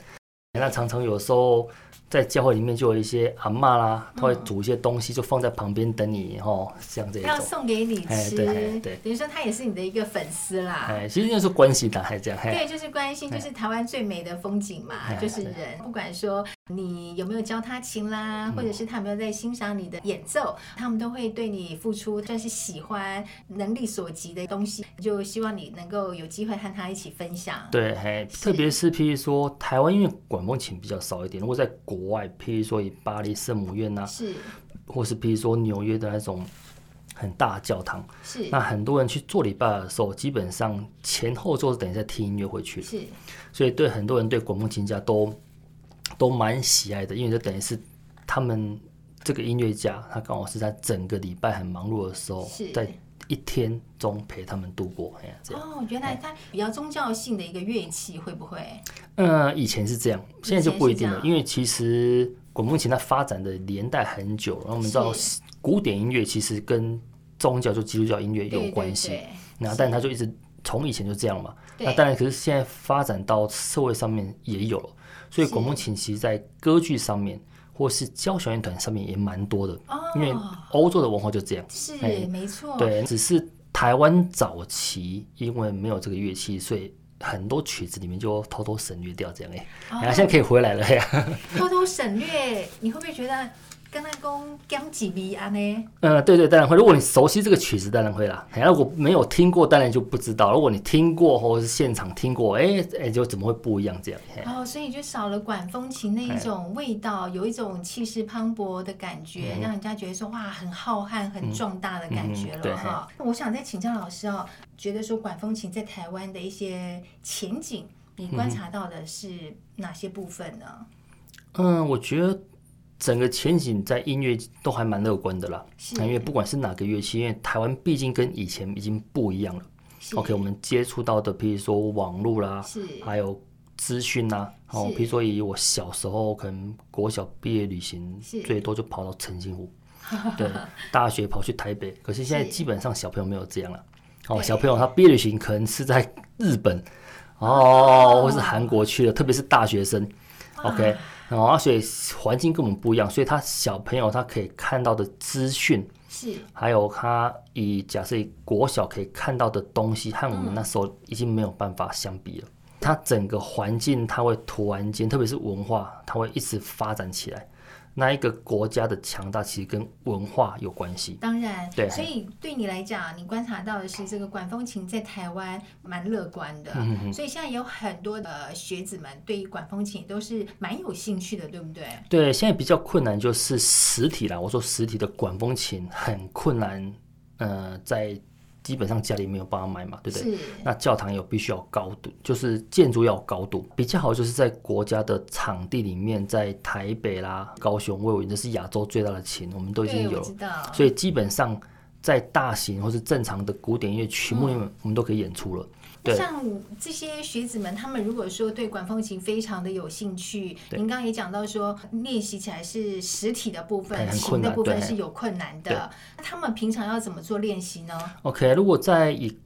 那常常有时候。在教会里面就有一些阿嬷啦，他会煮一些东西，就放在旁边等你哦，像这样要送给你吃，对对，等于说他也是你的一个粉丝啦。哎，其实就是关心的，还是这样。对，就是关心，就是台湾最美的风景嘛，就是人，不管说。你有没有教他琴啦，或者是他有没有在欣赏你的演奏，嗯、他们都会对你付出，但是喜欢能力所及的东西，就希望你能够有机会和他一起分享。对，嘿，特别是譬如说台湾，因为管风琴比较少一点，如果在国外，譬如说以巴黎圣母院呐、啊，是，或是譬如说纽约的那种很大教堂，是，那很多人去做礼拜的时候，基本上前后座等于在听音乐回去，是，所以对很多人对管风琴家都。都蛮喜爱的，因为就等于是他们这个音乐家，他刚好是在整个礼拜很忙碌的时候，在一天中陪他们度过。哎呀，这样哦，原来他比较宗教性的一个乐器，会不会？嗯，以前是这样，现在就不一定了。因为其实管风琴它发展的年代很久，然后我们知道古典音乐其实跟宗教就基督教音乐有关系，那但它就一直从以前就这样嘛。那当然，可是现在发展到社会上面也有了。所以古风琴其实，在歌剧上面，或是交响乐团上面也蛮多的，因为欧洲的文化就这样。是，没错。对，只是台湾早期因为没有这个乐器，所以很多曲子里面就偷偷省略掉这样哎。然后现在可以回来了呀。偷偷省略，你会不会觉得？跟他讲讲几笔啊呢？嗯，对对，当然会。如果你熟悉这个曲子，当然会啦。如果没有听过，当然就不知道。如果你听过或者是现场听过，哎哎，就怎么会不一样这样？哦，所以就少了管风琴那一种味道，有一种气势磅礴的感觉，让人家觉得说哇，很浩瀚、很壮大的感觉了哈。我想再请教老师哦，觉得说管风琴在台湾的一些前景，你观察到的是哪些部分呢？嗯，我觉得。整个前景在音乐都还蛮乐观的啦，因为不管是哪个乐器，因为台湾毕竟跟以前已经不一样了。OK，我们接触到的，譬如说网络啦，还有资讯啦，哦，譬如说以我小时候可能国小毕业旅行，最多就跑到澄清湖，[laughs] 对，大学跑去台北，可是现在基本上小朋友没有这样了。哦，小朋友他毕业旅行可能是在日本，哦，或是韩国去了，特别是大学生，OK。哦，所以环境跟我们不一样，所以他小朋友他可以看到的资讯是，还有他以假设以国小可以看到的东西，和我们那时候已经没有办法相比了。他整个环境，他会突然间，特别是文化，他会一直发展起来。那一个国家的强大其实跟文化有关系，当然，对，所以对你来讲，你观察到的是这个管风琴在台湾蛮乐观的，嗯哼，所以现在有很多的学子们对于管风琴都是蛮有兴趣的，对不对？对，现在比较困难就是实体啦。我说实体的管风琴很困难，呃，在。基本上家里没有办法买嘛，对不对？那教堂有必须要高度，就是建筑要有高度，比较好就是在国家的场地里面，在台北啦、高雄、魏武营，这是亚洲最大的琴，我们都已经有了。所以基本上在大型或是正常的古典音乐曲目里面，我们都可以演出了。像这些学子们，他们如果说对管风琴非常的有兴趣，您刚刚也讲到说练习起来是实体的部分，琴的部分是有困难的。那他们平常要怎么做练习呢？OK，如果在以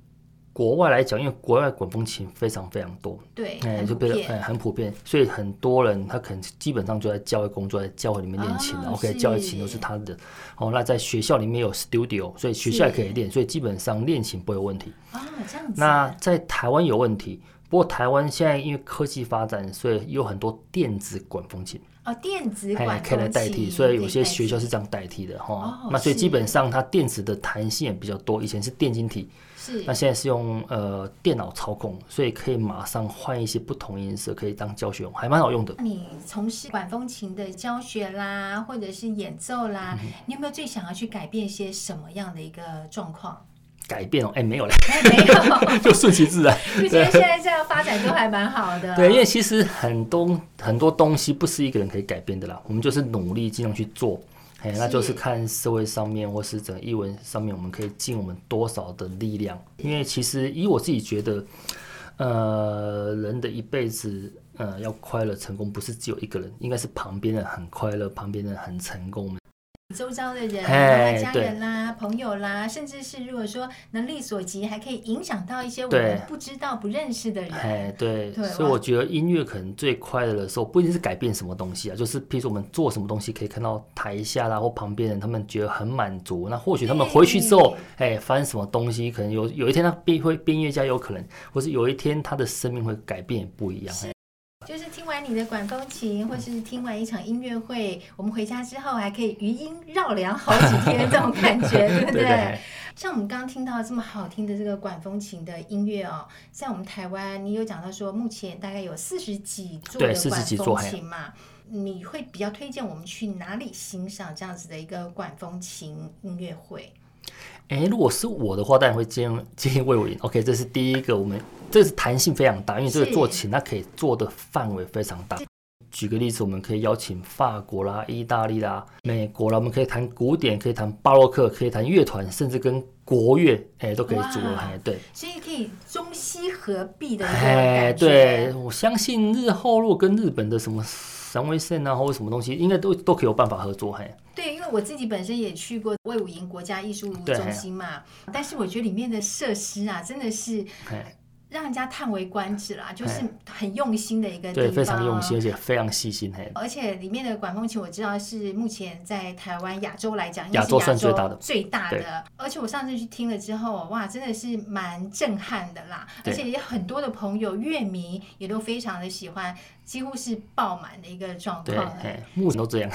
国外来讲，因为国外管风琴非常非常多，对，哎，就变得哎很普遍，所以很多人他可能基本上就在教会工作，在教会里面练琴的。OK，教会琴都是他的。哦，那在学校里面有 studio，所以学校也可以练，所以基本上练琴不会有问题。啊，这样子。那在台湾有问题，不过台湾现在因为科技发展，所以有很多电子管风琴。哦，电子管可以来代替，所以有些学校是这样代替的哈。哦，那所以基本上它电子的弹性也比较多，以前是电晶体。是，那现在是用呃电脑操控，所以可以马上换一些不同音色，可以当教学用，还蛮好用的。你从事管风琴的教学啦，或者是演奏啦，嗯、你有没有最想要去改变一些什么样的一个状况？改变哦，哎、欸，没有了，欸、没有，[laughs] 就顺其自然。[laughs] 就觉得现在这样发展都还蛮好的。对，因为其实很多很多东西不是一个人可以改变的啦，我们就是努力尽量去做。哎，那就是看社会上面或是整个译文上面，我们可以尽我们多少的力量。因为其实以我自己觉得，呃，人的一辈子，呃，要快乐成功，不是只有一个人，应该是旁边人很快乐，旁边人很成功。周遭的人，啊，家人啦，朋友啦，甚至是如果说能力所及，还可以影响到一些我们不知道、不认识的人。哎，对，对，所以我觉得音乐可能最快乐的时候，不一定是改变什么东西啊，就是譬如说我们做什么东西，可以看到台下啦或旁边人，他们觉得很满足。那或许他们回去之后，哎，发生什么东西，可能有有一天他变会变音乐家，有可能，或是有一天他的生命会改变，也不一样。就是听完你的管风琴，或是听完一场音乐会，我们回家之后还可以余音绕梁好几天，这种感觉，[laughs] 对不对？像我们刚刚听到这么好听的这个管风琴的音乐哦，在我们台湾，你有讲到说目前大概有四十几座的管风琴嘛？你会比较推荐我们去哪里欣赏这样子的一个管风琴音乐会？哎，如果是我的话，当然会建议建议卫武营。OK，这是第一个，我们这是弹性非常大，因为这个做琴它可以做的范围非常大。举个例子，我们可以邀请法国啦、意大利啦、美国啦，我们可以弹古典，可以弹巴洛克，可以弹乐团，甚至跟国乐，哎，都可以组合。哎，对，所以可以中西合璧的。哎，对，我相信日后如果跟日本的什么三味线啊，或者什么东西，应该都都可以有办法合作。嘿，对，因为我自己本身也去过魏武营国家艺术中心嘛，但是我觉得里面的设施啊，真的是。让人家叹为观止啦，就是很用心的一个地方，对，非常用心，而且非常细心。嘿，而且里面的管风琴我知道是目前在台湾亚洲来讲，亚洲算最大的，最大的。而且我上次去听了之后，哇，真的是蛮震撼的啦。而且也很多的朋友乐迷也都非常的喜欢。几乎是爆满的一个状况，对，目前都这样。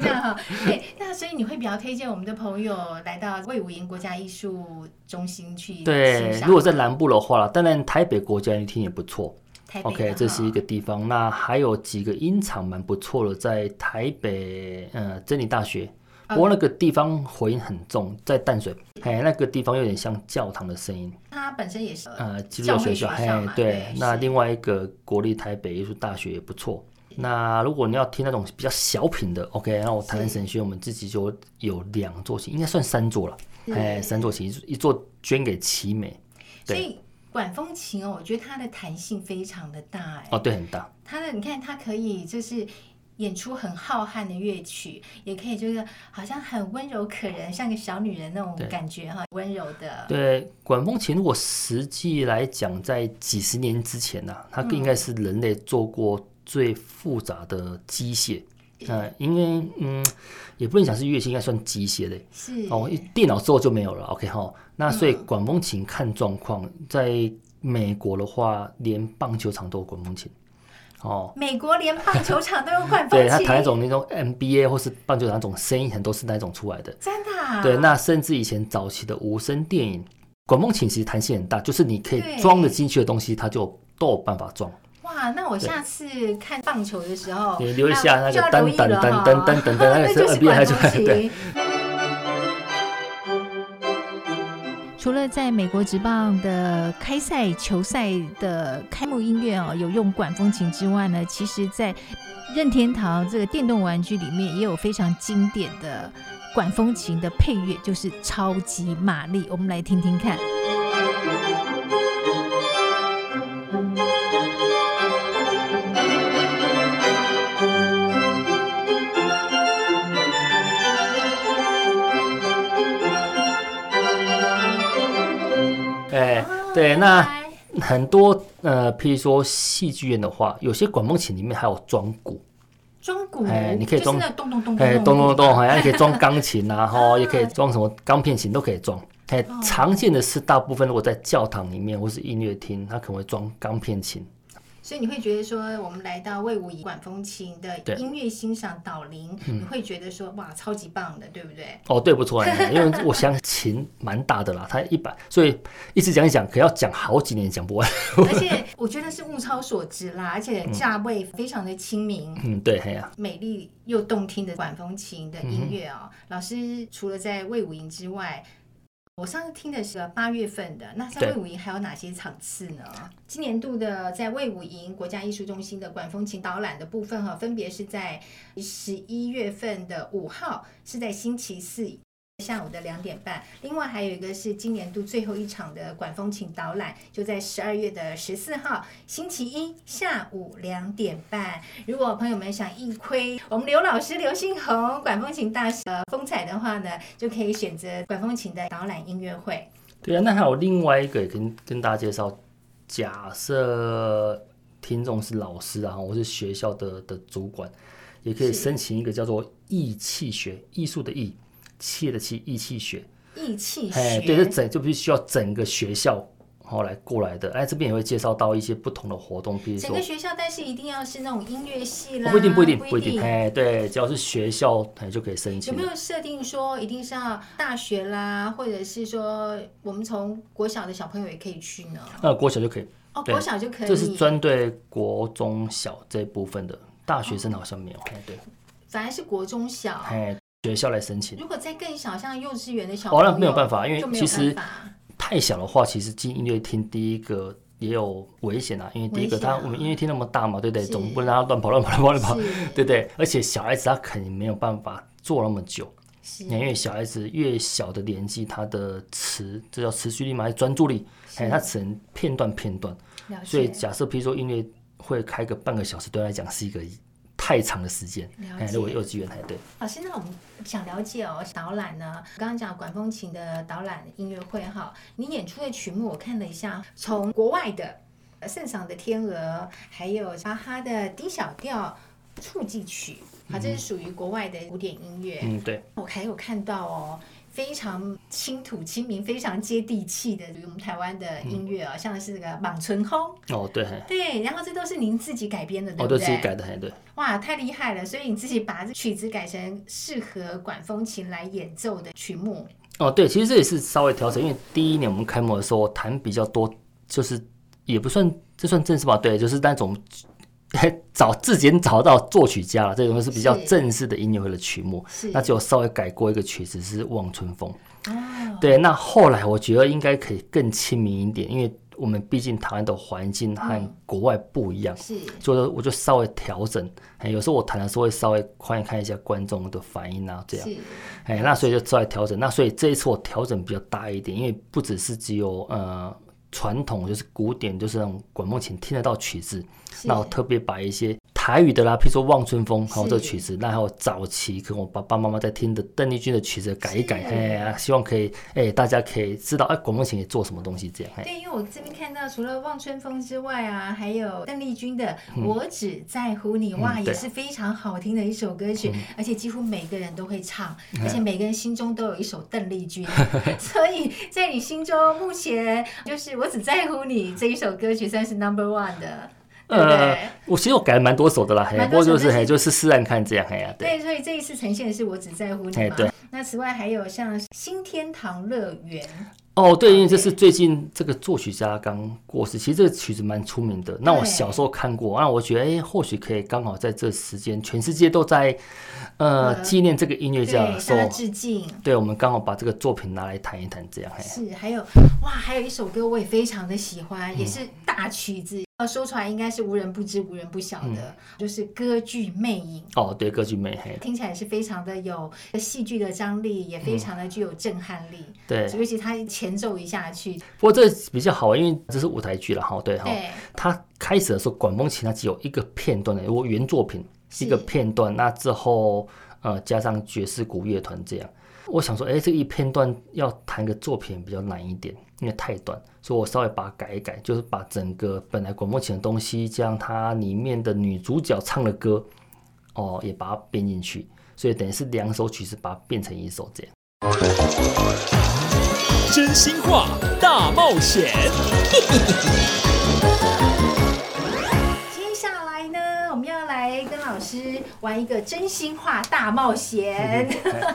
这样哈，对，那所以你会比较推荐我们的朋友来到魏武营国家艺术中心去？对，如果在南部的话，当然台北国家音乐厅也不错。OK，这是一个地方。那还有几个音场蛮不错的，在台北，呃，真理大学。不过那个地方回音很重，在淡水，哎，那个地方有点像教堂的声音。它本身也是呃基督教学校，哎，对。那另外一个国立台北艺术大学也不错。那如果你要听那种比较小品的，OK，那我台湾神学我们自己就有两座琴，应该算三座了，哎，三座琴，一座捐给奇美。所以管风琴哦，我觉得它的弹性非常的大，哎。哦，对，很大。它的你看，它可以就是。演出很浩瀚的乐曲，也可以就是好像很温柔可人，像个小女人那种感觉哈，温柔的。对，管风琴如果实际来讲，在几十年之前呢、啊，它应该是人类做过最复杂的机械。嗯、呃，因为嗯，也不能讲是乐器，应该算机械类。是哦，电脑之后就没有了。OK 哈，那所以管风琴看状况，在美国的话，连棒球场都有管风琴。哦，美国连棒球场都有管风琴，对，他弹那种那种 NBA 或是棒球场那种声音，很多是那种出来的。真的、啊？对，那甚至以前早期的无声电影，管风琴其实弹性很大，就是你可以装得进去的东西，它就都有办法装。哇，那我下次看棒球的时候，你留一下那个噔噔噔噔噔噔噔，[laughs] 那个是 NBA 还是对。除了在美国职棒的开赛球赛的开幕音乐哦，有用管风琴之外呢，其实在任天堂这个电动玩具里面也有非常经典的管风琴的配乐，就是超级玛丽。我们来听听看。对，那很多呃，譬如说戏剧院的话，有些管风琴里面还有装鼓，装鼓，哎，你可以装，咚咚咚，哎，咚咚咚，好像 [laughs] 可以装钢琴啊，[laughs] 哈，也可以装什么钢片琴都可以装。哎，常见的是大部分如果在教堂里面或是音乐厅，它可能会装钢片琴。所以你会觉得说，我们来到魏武营管风琴的音乐欣赏导聆，你会觉得说，哇，超级棒的，对不对？哦，对，不错，因为我想琴蛮大的啦，它一百，所以一直讲一讲，可要讲好几年讲不完。而且我觉得是物超所值啦，而且价位非常的亲民。嗯，对。美丽又动听的管风琴的音乐哦，嗯、老师除了在魏武营之外。我上次听的是八月份的，那在魏武营还有哪些场次呢？今年度的在魏武营国家艺术中心的管风琴导览的部分哈，分别是在十一月份的五号，是在星期四。下午的两点半，另外还有一个是今年度最后一场的管风琴导览，就在十二月的十四号星期一下午两点半。如果朋友们想一窥我们刘老师刘信宏管风琴大师的风采的话呢，就可以选择管风琴的导览音乐会。对啊，那还有另外一个也跟跟大家介绍，假设听众是老师啊，我是学校的的主管，也可以申请一个叫做艺气学艺术的艺。气的气，艺气学，艺气学，哎，对，这整就必须需要整个学校后来过来的。哎，这边也会介绍到一些不同的活动，比如说整个学校，但是一定要是那种音乐系啦，不一定，不一定，不一定，哎，对，只要是学校，哎，就可以申请。有没有设定说一定是要大学啦，或者是说我们从国小的小朋友也可以去呢？呃，国小就可以，哦，国小就可以，这是针对国中小这部分的，大学生好像没有，哎，对，反而是国中小，哎。学校来申请。如果再更小，像幼稚园的小朋友，哦，那没有办法，因为其实太小的话，其实进音乐厅第一个也有危险啊。因为第一个，他我们音乐厅那么大嘛，对不对？总不能让他乱跑乱跑乱跑乱跑，对不对？而且小孩子他肯定没有办法坐那么久，因为小孩子越小的年纪，他的持这叫持续力嘛，还是专注力？哎，他只能片段片段。所以假设，比如说音乐会开个半个小时，对他来讲是一个。太长的时间，哎，如果幼稚园才对。好，现在我们想了解哦，导览呢，刚刚讲管风琴的导览音乐会哈，你演出的曲目我看了一下，从国外的圣赏的天鹅，还有巴哈的 D 小调触记曲，好，这是属于国外的古典音乐。嗯，对。我还有看到哦。非常亲土亲民、非常接地气的，属于我们台湾的音乐啊、哦，嗯、像是那个《莽村轰》哦，对，对，然后这都是您自己改编的，对不对？自己改的，对。哇，太厉害了！所以你自己把这曲子改成适合管风琴来演奏的曲目。哦，对，其实这也是稍微调整，因为第一年我们开幕的时候弹比较多，就是也不算这算正式吧？对，就是那种。[laughs] 找自己找到作曲家了，这种是比较正式的音乐会的曲目。是，那就稍微改过一个曲子，是《望春风》。哦，对，那后来我觉得应该可以更亲民一点，因为我们毕竟台湾的环境和国外不一样，是，所以我就稍微调整。哎，有时候我弹的时候会稍微看一看一下观众的反应啊，这样。是，哎，那所以就稍微调整。那所以这一次我调整比较大一点，因为不只是只有呃。传统就是古典，就是那种管梦琴听得到曲子，是。那我特别把一些台语的啦，譬如说《望春风》还有这曲子，是那还有早期跟我爸爸妈妈在听的邓丽君的曲子改一改，哎呀，希望可以哎大家可以知道哎广东琴也做什么东西这样。对，因为我这边看到除了《望春风》之外啊，还有邓丽君的《我只在乎你》，嗯、哇，也是非常好听的一首歌曲，嗯、而且几乎每个人都会唱，嗯、而且每个人心中都有一首邓丽君，嗯、[laughs] 所以在你心中目前就是我。只在乎你这一首歌曲算是 number one 的，呃，我其实我改了蛮多首的啦，嘿，不过就是嘿，就是试试看这样，嘿呀，对，所以这一次呈现的是我只在乎你嘛，对。那此外还有像新天堂乐园。哦，对，因为这是最近这个作曲家刚过世，其实这个曲子蛮出名的。那我小时候看过，那我觉得，哎，或许可以刚好在这时间，全世界都在呃纪念这个音乐家的时候，致敬。对，我们刚好把这个作品拿来谈一谈，这样。是，还有哇，还有一首歌我也非常的喜欢，也是大曲子。说出来应该是无人不知、无人不晓的，嗯、就是歌剧《魅影》。哦，对，歌剧《魅影》听起来是非常的有戏剧的张力，也非常的具有震撼力。嗯、对，尤其它前奏一下去。不过这比较好，因为这是舞台剧了哈。对哈，对他开始的时候，管风琴它只有一个片段的，如果原作品是一个片段，那之后呃加上爵士鼓乐团这样。我想说，哎，这一片段要弹个作品比较难一点，因为太短，所以我稍微把它改一改，就是把整个本来广播前的东西，将它里面的女主角唱的歌，哦，也把它编进去，所以等于是两首曲子把它变成一首这样。真心话大冒险。老师玩一个真心话大冒险，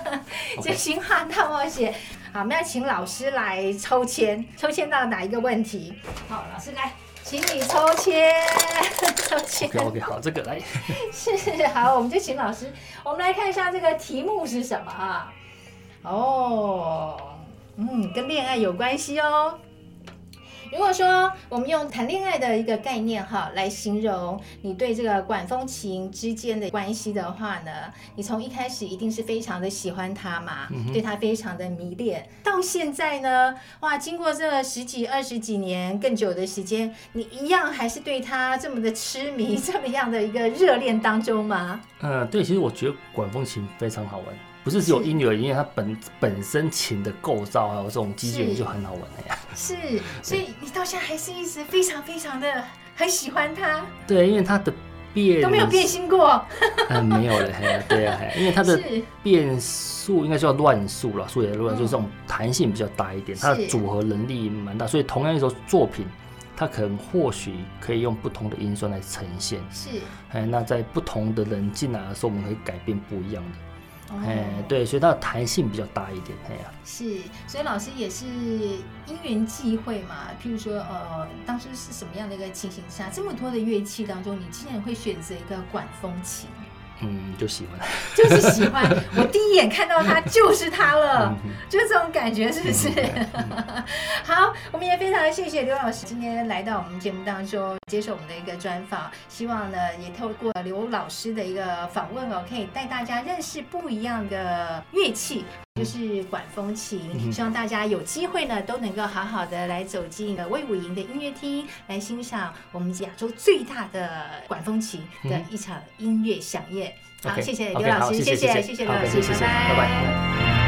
[laughs] 真心话大冒险。好，我们要请老师来抽签，抽签到哪一个问题？好，老师来，请你抽签，[laughs] 抽签。OK OK，好，这个来。[laughs] 是，好，我们就请老师，我们来看一下这个题目是什么啊？哦，嗯，跟恋爱有关系哦。如果说我们用谈恋爱的一个概念哈来形容你对这个管风琴之间的关系的话呢，你从一开始一定是非常的喜欢他嘛，嗯、对他非常的迷恋，到现在呢，哇，经过这十几、二十几年更久的时间，你一样还是对他这么的痴迷，这么样的一个热恋当中吗？嗯，对，其实我觉得管风琴非常好玩。不是只有音乐，因为它本本身琴的构造还有这种机械就很好玩的呀。是，所以你到现在还是一直非常非常的很喜欢它。对，因为它的变都没有变心过。嗯，[laughs] 没有了，对呀，因为它的变数应该叫乱数了，数也乱，就是这种弹性比较大一点，它的组合能力蛮大，所以同样一首作品，它可能或许可以用不同的音酸来呈现。是，哎，那在不同的人进来的时候，我们可以改变不一样的。哎，对，所以它的弹性比较大一点，哎呀，是，所以老师也是因缘际会嘛，譬如说，呃，当初是什么样的一个情形下，这么多的乐器当中，你竟然会选择一个管风琴？嗯，就喜欢，[laughs] 就是喜欢。我第一眼看到他就是他了，就是这种感觉，是不是？[laughs] 好，我们也非常谢谢刘老师今天来到我们节目当中，接受我们的一个专访。希望呢，也透过刘老师的一个访问哦，可以带大家认识不一样的乐器，就是管风琴。希望大家有机会呢，都能够好好的来走进魏武营的音乐厅，来欣赏我们亚洲最大的管风琴的一场音乐飨宴。好，谢谢刘老师，谢谢，谢谢刘老师，拜拜。